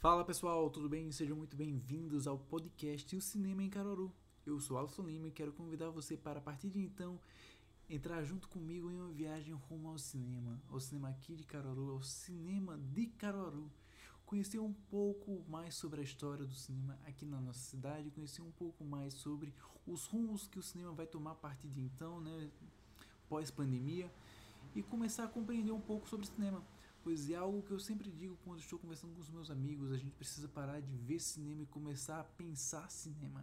Fala pessoal, tudo bem? Sejam muito bem-vindos ao podcast O Cinema em Caruaru. Eu sou Alisson Lima e quero convidar você para a partir de então entrar junto comigo em uma viagem rumo ao cinema, ao cinema aqui de Caruaru, ao cinema de Caruaru. Conhecer um pouco mais sobre a história do cinema aqui na nossa cidade, conhecer um pouco mais sobre os rumos que o cinema vai tomar a partir de então, né, pós-pandemia, e começar a compreender um pouco sobre o cinema pois é algo que eu sempre digo quando estou conversando com os meus amigos, a gente precisa parar de ver cinema e começar a pensar cinema.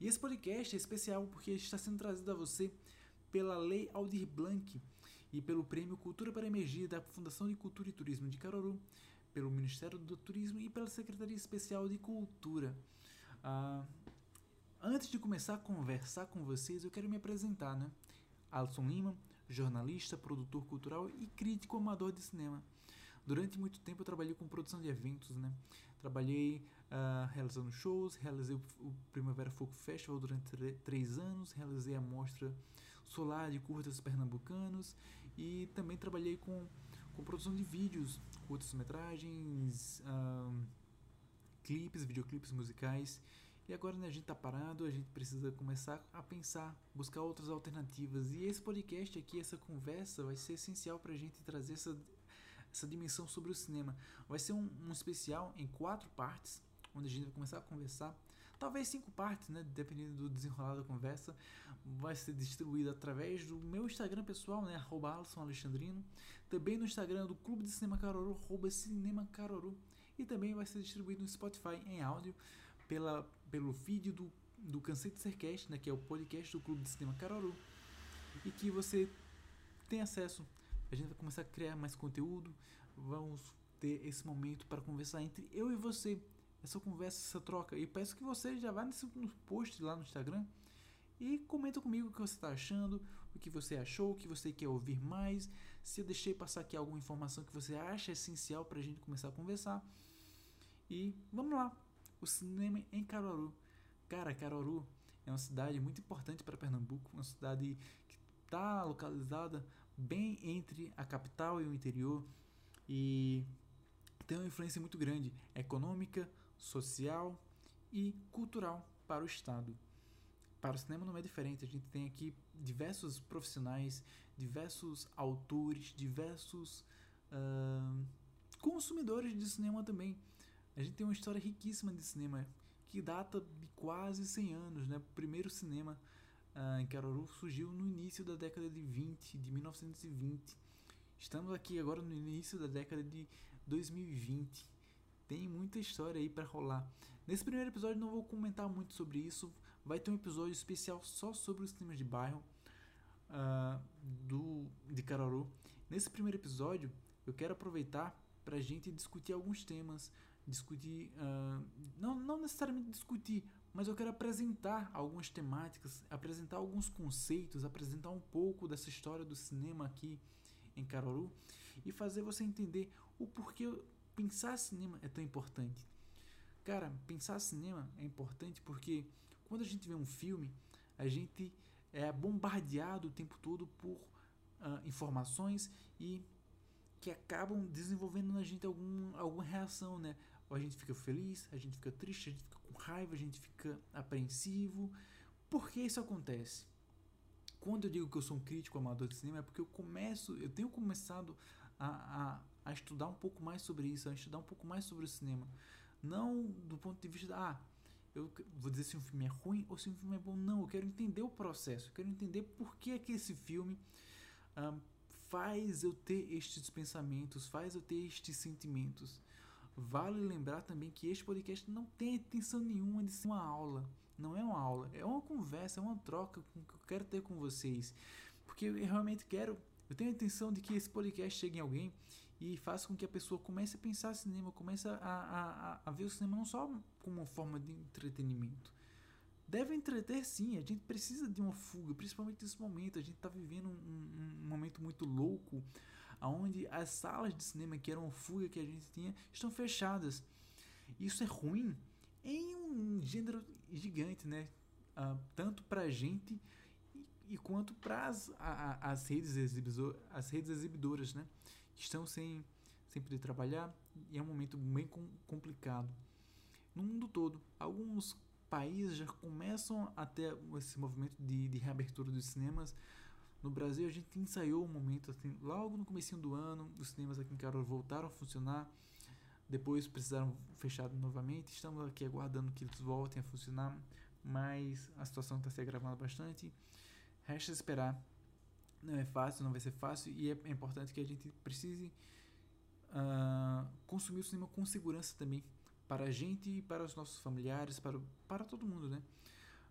E esse podcast é especial porque está sendo trazido a você pela Lei Aldir Blanc e pelo Prêmio Cultura para Emergir da Fundação de Cultura e Turismo de Caruaru, pelo Ministério do Turismo e pela Secretaria Especial de Cultura. Ah, antes de começar a conversar com vocês, eu quero me apresentar, né? Alisson Lima, jornalista, produtor cultural e crítico amador de cinema. Durante muito tempo eu trabalhei com produção de eventos, né? Trabalhei uh, realizando shows, realizei o, Primavera Folk Festival durante três anos, realizei a mostra solar de curtas pernambucanos e também trabalhei com, com produção de vídeos, curtas-metragens, uh, clipes, videoclipes musicais e agora né, a gente está parado, a gente precisa começar a pensar, buscar outras alternativas. E esse podcast aqui, essa conversa, vai ser essencial para a gente trazer essa, essa dimensão sobre o cinema. Vai ser um, um especial em quatro partes, onde a gente vai começar a conversar. Talvez cinco partes, né? Dependendo do desenrolar da conversa. Vai ser distribuído através do meu Instagram pessoal, né? Arroba Alisson Alexandrino. Também no Instagram do Clube de Cinema Caroru, arroba Cinema Caroru. E também vai ser distribuído no Spotify em áudio pela, pelo feed do, do Cansei de Sercast, né, que é o podcast do Clube de Cinema Caruaru, e que você tem acesso. A gente vai começar a criar mais conteúdo, vamos ter esse momento para conversar entre eu e você, essa conversa, essa troca. E peço que você já vá nesse no post lá no Instagram e comenta comigo o que você está achando, o que você achou, o que você quer ouvir mais. Se eu deixei passar aqui alguma informação que você acha essencial para a gente começar a conversar. E vamos lá, o cinema em Caruaru. Cara, Caruaru é uma cidade muito importante para Pernambuco, uma cidade que está localizada bem entre a capital e o interior e tem uma influência muito grande econômica, social e cultural para o estado. Para o cinema não é diferente, a gente tem aqui diversos profissionais, diversos autores, diversos uh, consumidores de cinema também. A gente tem uma história riquíssima de cinema que data de quase 100 anos, né? O primeiro cinema uh, em Caruaru surgiu no início da década de 20, de 1920. Estamos aqui agora no início da década de 2020. Tem muita história aí para rolar. Nesse primeiro episódio não vou comentar muito sobre isso. Vai ter um episódio especial só sobre os cinemas de bairro uh, do de Caruaru. Nesse primeiro episódio eu quero aproveitar para a gente discutir alguns temas, discutir, uh, não, não necessariamente discutir, mas eu quero apresentar algumas temáticas, apresentar alguns conceitos, apresentar um pouco dessa história do cinema aqui em Caruaru e fazer você entender o porquê pensar cinema é tão importante. Cara, pensar cinema é importante porque quando a gente vê um filme, a gente é bombardeado o tempo todo por uh, informações e que acabam desenvolvendo na gente algum, alguma reação, né? Ou a gente fica feliz, a gente fica triste, a gente fica com raiva, a gente fica apreensivo. Por que isso acontece? Quando eu digo que eu sou um crítico amador de cinema, é porque eu começo, eu tenho começado a, a, a estudar um pouco mais sobre isso, a estudar um pouco mais sobre o cinema. Não do ponto de vista da, ah, eu vou dizer se um filme é ruim ou se um filme é bom. Não, eu quero entender o processo, eu quero entender por que é que esse filme ah, faz eu ter estes pensamentos, faz eu ter estes sentimentos. Vale lembrar também que este podcast não tem intenção nenhuma de ser uma aula. Não é uma aula, é uma conversa, é uma troca que eu quero ter com vocês. Porque eu realmente quero, eu tenho a intenção de que esse podcast chegue em alguém e faça com que a pessoa comece a pensar cinema, comece a, a, a ver o cinema não só como uma forma de entretenimento, deve entreter sim. A gente precisa de uma fuga, principalmente nesse momento. A gente está vivendo um, um, um, momento muito louco, onde as salas de cinema que eram fuga que a gente tinha estão fechadas. Isso é ruim em um gênero gigante, né? Uh, tanto para a gente e, e quanto para as, as, redes as redes exibidoras, né? Que estão sem, tempo de trabalhar e é um momento bem com, complicado. No mundo todo, alguns países já começam a ter esse movimento de, de reabertura dos cinemas. No Brasil, a gente ensaiou um momento assim, logo no começo do ano, os cinemas aqui em Carol voltaram a funcionar. Depois precisaram fechar novamente. Estamos aqui aguardando que eles voltem a funcionar, mas a situação está se agravando bastante. Resta esperar. Não é fácil, não vai ser fácil e é, é importante que a gente precise uh, consumir o cinema com segurança também para a gente para os nossos familiares, para, para todo mundo, né?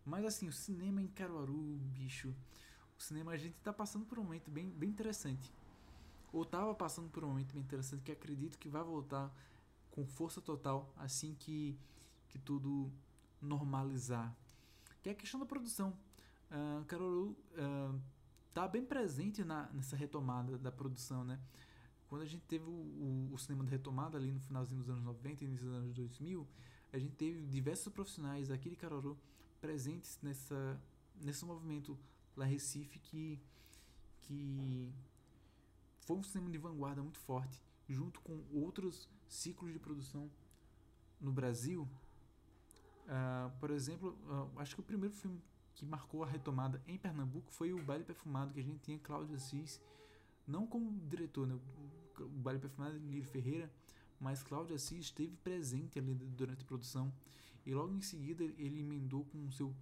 Mas assim, o cinema em Caruaru, bicho, o cinema a gente está passando por um momento bem, bem interessante. Ou estava passando por um momento bem interessante que acredito que vai voltar com força total assim que, que tudo normalizar. Que é a questão da produção. Uh, Caruaru uh, tá bem presente na, nessa retomada da produção, né? Quando a gente teve o, o, o, cinema de retomada ali no finalzinho dos anos 90 e início dos anos 2000, a gente teve diversos profissionais aqui de Caruaru presentes nessa, nesse movimento em Recife que, que foi um cinema de vanguarda muito forte, junto com outros ciclos de produção no Brasil. Uh, por exemplo, uh, acho que o primeiro filme que marcou a retomada em Pernambuco foi o Baile Perfumado, que a gente tinha Cláudio Assis, não como diretor, né? o Baile Perfumado de Lírio Ferreira, mas Cláudio Assis esteve presente ali durante a produção e logo em seguida ele emendou com o seu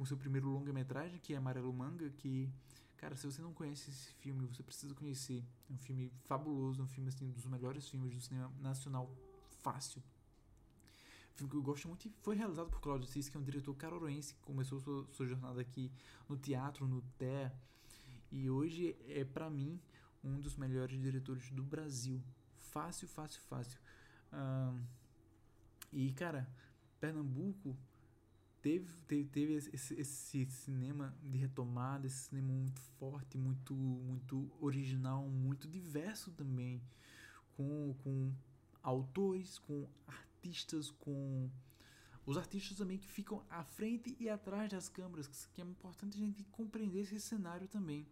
com seu primeiro longa-metragem, que é Amarelo Manga, que cara, se você não conhece esse filme, você precisa conhecer. É um filme fabuloso, um filme assim dos melhores filmes do cinema nacional fácil filme que eu gosto muito e foi realizado por Claudio Cis, que é um diretor carorense que começou sua, sua jornada aqui no teatro, no TEA, e hoje é para mim um dos melhores diretores do Brasil. Fácil, fácil, fácil. e cara, Pernambuco teve, teve, teve esse, esse, cinema de retomada, esse cinema muito forte, muito, muito original, muito diverso também, com, com autores, com artistas com os artistas também que ficam à frente e atrás das câmeras, que é importante a gente compreender esse cenário também.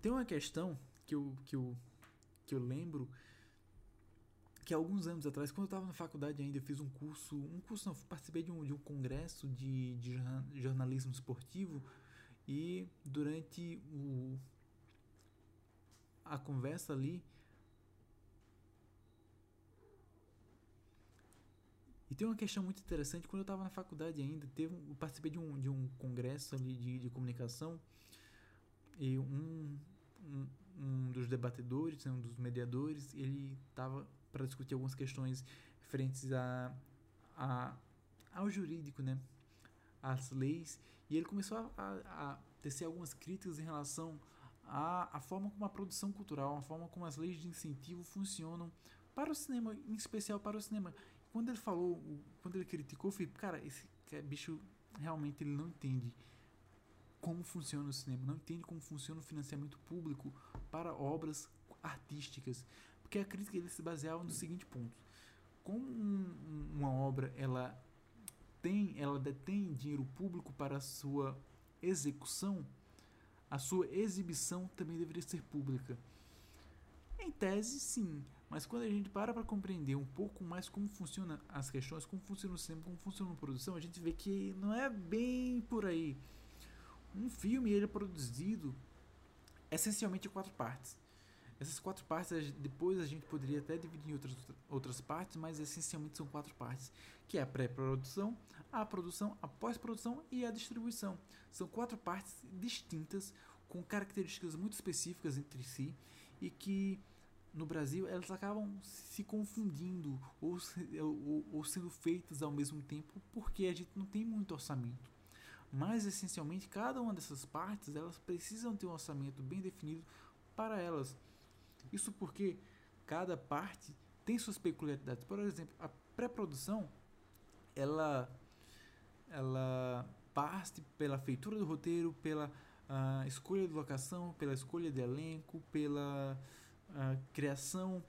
Tem uma questão que eu, que eu, que eu lembro que alguns anos atrás, quando eu estava na faculdade ainda, eu fiz um curso, um curso não, participei de um, de um congresso de, de jornalismo esportivo e durante o, a conversa ali, E tem uma questão muito interessante, quando eu estava na faculdade ainda, teve, eu participei de um, de um congresso ali de, de comunicação e um, um, um dos debatedores, né, um dos mediadores, ele estava para discutir algumas questões referentes a, a, ao jurídico, né, às leis, e ele começou a, a, a tecer algumas críticas em relação à, à forma como a produção cultural, a forma como as leis de incentivo funcionam para o cinema, em especial para o cinema. Quando ele falou, quando ele criticou, eu falei, cara, esse bicho realmente ele não entende como funciona o cinema, não entende como funciona o financiamento público para obras artísticas, porque a crítica ele se baseava no seguinte ponto: como um, uma obra ela tem, ela detém dinheiro público para a sua execução, a sua exibição também deveria ser pública. Em tese, sim, mas quando a gente para para compreender um pouco mais como funcionam as questões, como funciona o cinema, como funciona a produção, a gente vê que não é bem por aí. Um filme ele é produzido essencialmente em quatro partes. Essas quatro partes, depois a gente poderia até dividir em outras, outras partes, mas essencialmente são quatro partes, que é a pré-produção, a produção, a pós-produção e a distribuição. São quatro partes distintas, com características muito específicas entre si, e que no Brasil elas acabam se confundindo ou, ou, ou, sendo feitas ao mesmo tempo porque a gente não tem muito orçamento. Mas essencialmente cada uma dessas partes elas precisam ter um orçamento bem definido para elas. Isso porque cada parte tem suas peculiaridades. Por exemplo, a pré-produção ela ela parte pela feitura do roteiro, pela uh, escolha de locação, pela escolha de elenco, pela a criação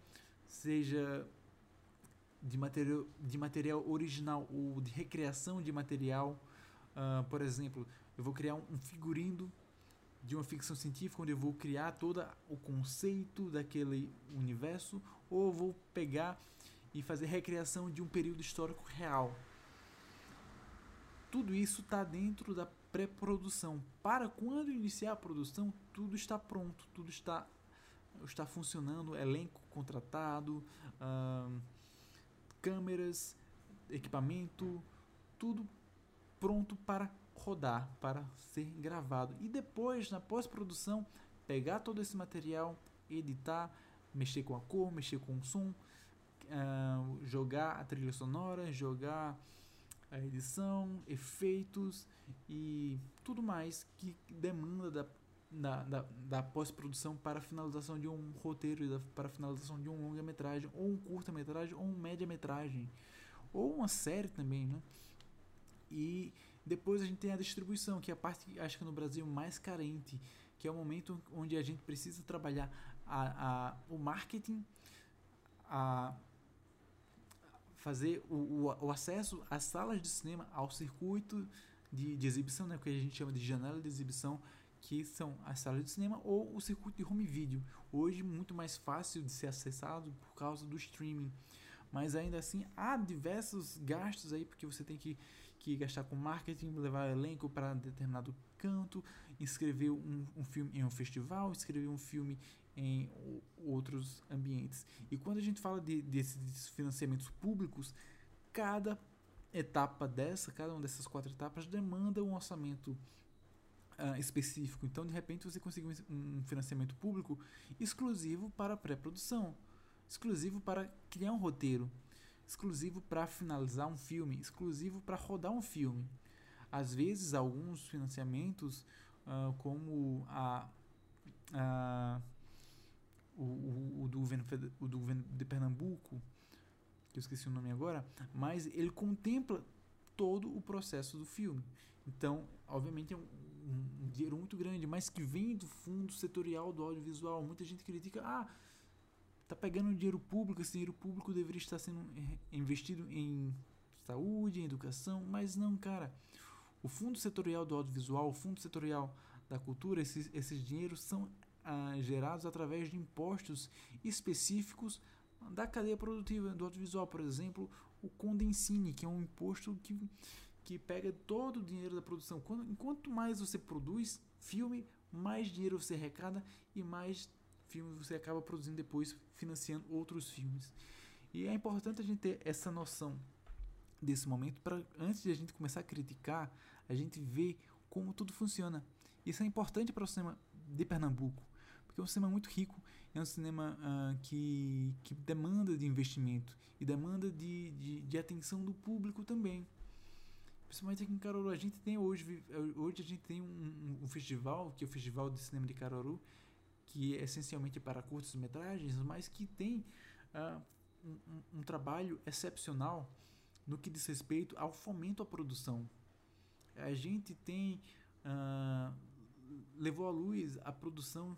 seja de material, de material original ou de recriação de material. Uh, por exemplo, eu vou criar um, figurino de uma ficção científica onde eu vou criar todo o conceito daquele universo ou vou pegar e fazer recriação de um período histórico real. Tudo isso está dentro da pré-produção. Para quando iniciar a produção, tudo está pronto, tudo está está funcionando, elenco contratado, câmeras, equipamento, tudo pronto para rodar, para ser gravado. E depois, na pós-produção, pegar todo esse material, editar, mexer com a cor, mexer com o som, uh, jogar a trilha sonora, jogar a edição, efeitos e tudo mais que demanda da, da, da, da pós-produção para a finalização de um roteiro, da, para a finalização de um longa-metragem, ou um curta-metragem, ou um média-metragem, ou uma série também, né? E depois a gente tem a distribuição, que é a parte, acho que no Brasil, mais carente, que é o momento onde a gente precisa trabalhar a, a, o marketing, a fazer o, o, o, acesso às salas de cinema, ao circuito de, de exibição, né, que a gente chama de janela de exibição, que são as salas de cinema ou o circuito de home video. Hoje muito mais fácil de ser acessado por causa do streaming. Mas ainda assim há diversos gastos aí porque você tem que que gastar com marketing, levar elenco para determinado canto, inscrever um, um filme em um festival, inscrever um filme em outros ambientes. E quando a gente fala de, desses financiamentos públicos, cada etapa dessa, cada uma dessas quatro etapas demanda um orçamento uh, específico. Então, de repente, você consegue um, um financiamento público exclusivo para pré-produção, exclusivo para criar um roteiro, exclusivo para finalizar um filme, exclusivo para rodar um filme. Às vezes, alguns financiamentos, uh, como a, a o, o, o, do governo, o do governo de Pernambuco, que eu esqueci o nome agora, mas ele contempla todo o processo do filme. Então, obviamente, é um, um, dinheiro muito grande, mas que vem do fundo setorial do audiovisual. Muita gente critica, ah, tá pegando dinheiro público, esse dinheiro público deveria estar sendo investido em saúde, em educação, mas não, cara. O fundo setorial do audiovisual, o fundo setorial da cultura, esses, esses dinheiros são ah, gerados através de impostos específicos da cadeia produtiva do audiovisual, por exemplo, o Condensine, que é um imposto que, que pega todo o dinheiro da produção. Quando, enquanto mais você produz filme, mais dinheiro você arrecada e mais filmes você acaba produzindo depois, financiando outros filmes. E é importante a gente ter essa noção desse momento para antes de a gente começar a criticar, a gente ver como tudo funciona. Isso é importante para o cinema de Pernambuco, porque é um cinema muito rico, é um cinema uh, que, que demanda de investimento e demanda de, de, de, atenção do público também. Principalmente aqui em Caruaru, a gente tem hoje, hoje a gente tem um, um festival, que é o Festival de Cinema de Caruaru, que é essencialmente para curtas metragens, mas que tem uh, um, um, trabalho excepcional no que diz respeito ao fomento à produção. A gente tem uh, levou à luz a produção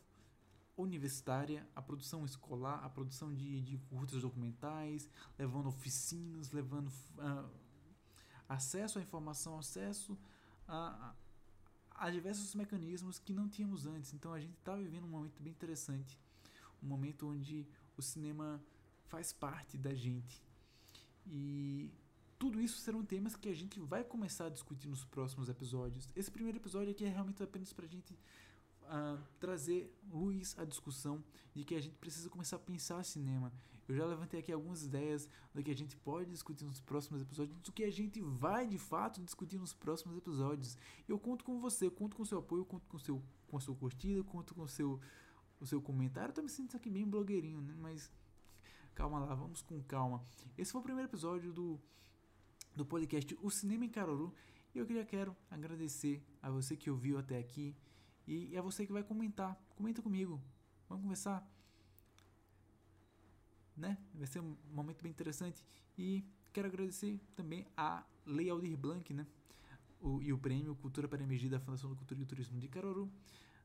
universitária, a produção escolar, a produção de, de curtas documentais, levando oficinas, levando uh, acesso à informação, acesso a, há diversos mecanismos que não tínhamos antes. Então a gente está vivendo um momento bem interessante, um momento onde o cinema faz parte da gente. E tudo isso serão temas que a gente vai começar a discutir nos próximos episódios. Esse primeiro episódio aqui é realmente apenas para a gente uh, trazer luz à discussão de que a gente precisa começar a pensar cinema. Eu já levantei aqui algumas ideias do que a gente pode discutir nos próximos episódios, do que a gente vai de fato discutir nos próximos episódios. Eu conto com você, conto com seu apoio, conto com, seu, com a sua curtida, conto com seu, o seu comentário. Eu tô me sentindo aqui bem blogueirinho, né? Mas calma lá, vamos com calma. Esse foi o primeiro episódio do, do podcast O Cinema em Caruru. E eu queria quero agradecer a você que ouviu até aqui e, e a você que vai comentar. Comenta comigo. Vamos conversar né? Vai ser um momento bem interessante. E quero agradecer também a Lei Aldir Blanc, né? O, e o prêmio Cultura para Emergir da Fundação do Cultura e Turismo de Caruaru,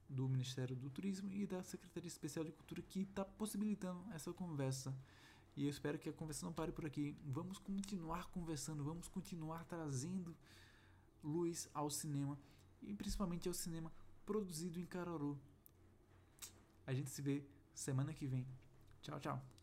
do Ministério do Turismo e da Secretaria Especial de Cultura que está possibilitando essa conversa. E eu espero que a conversa não pare por aqui. Vamos continuar conversando, vamos continuar trazendo luz ao cinema e principalmente ao cinema produzido em Caruaru. A gente se vê semana que vem. Tchau, tchau.